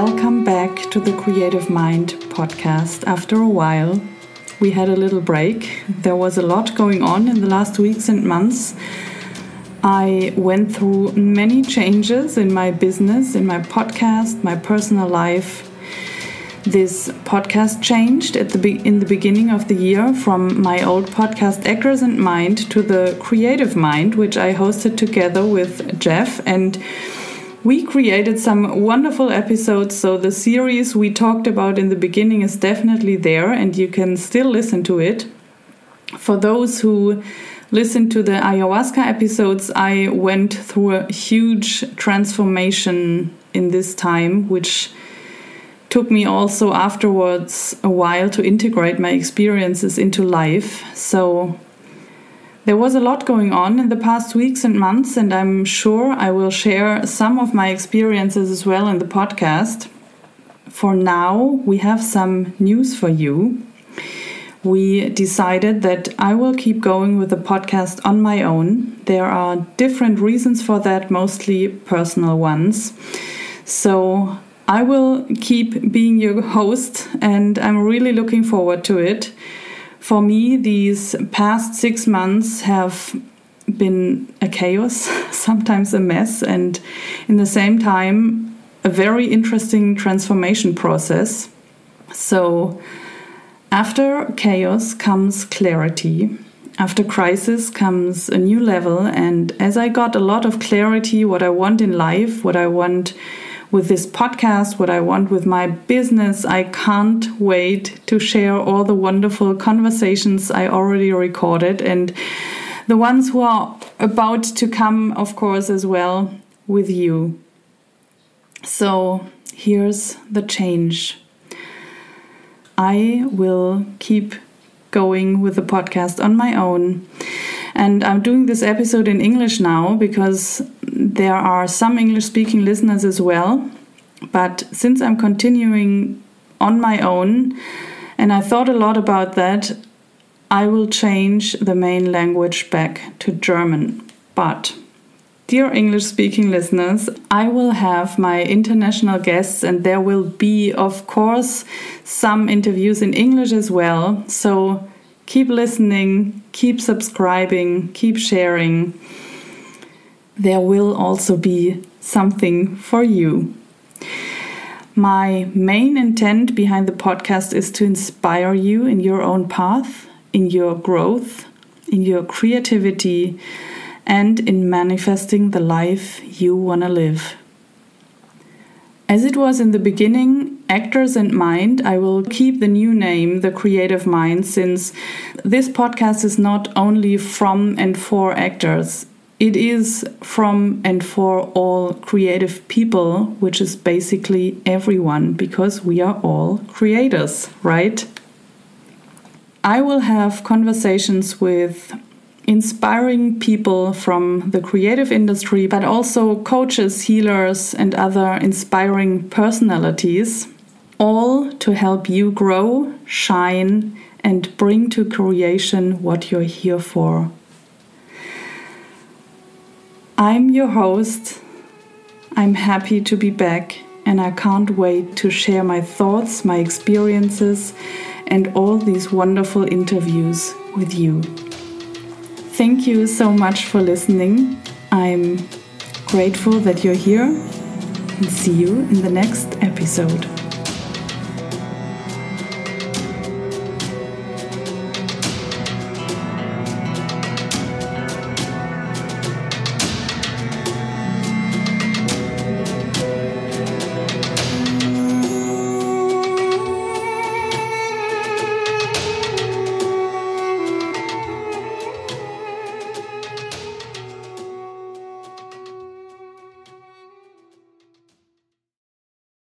Welcome back to the Creative Mind podcast. After a while, we had a little break. There was a lot going on in the last weeks and months. I went through many changes in my business, in my podcast, my personal life. This podcast changed at the be- in the beginning of the year from my old podcast Actors and Mind to the Creative Mind, which I hosted together with Jeff and we created some wonderful episodes, so the series we talked about in the beginning is definitely there, and you can still listen to it. For those who listen to the ayahuasca episodes, I went through a huge transformation in this time, which took me also afterwards a while to integrate my experiences into life. So there was a lot going on in the past weeks and months, and I'm sure I will share some of my experiences as well in the podcast. For now, we have some news for you. We decided that I will keep going with the podcast on my own. There are different reasons for that, mostly personal ones. So I will keep being your host, and I'm really looking forward to it for me, these past six months have been a chaos, sometimes a mess, and in the same time, a very interesting transformation process. So, after chaos comes clarity. After crisis comes a new level, and as I got a lot of clarity what I want in life, what I want with this podcast, what I want with my business. I can't wait to share all the wonderful conversations I already recorded and the ones who are about to come, of course, as well with you. So here's the change. I will keep going with the podcast on my own. And I'm doing this episode in English now because there are some English speaking listeners as well. But since I'm continuing on my own, and I thought a lot about that, I will change the main language back to German. But Dear English speaking listeners, I will have my international guests, and there will be, of course, some interviews in English as well. So keep listening, keep subscribing, keep sharing. There will also be something for you. My main intent behind the podcast is to inspire you in your own path, in your growth, in your creativity, and in manifesting the life you want to live. As it was in the beginning, Actors and Mind, I will keep the new name, The Creative Mind, since this podcast is not only from and for actors, it is from and for all creative people, which is basically everyone, because we are all creators, right? I will have conversations with inspiring people from the creative industry, but also coaches, healers, and other inspiring personalities, all to help you grow, shine, and bring to creation what you're here for. I'm your host. I'm happy to be back, and I can't wait to share my thoughts, my experiences, and all these wonderful interviews with you. Thank you so much for listening. I'm grateful that you're here and see you in the next episode.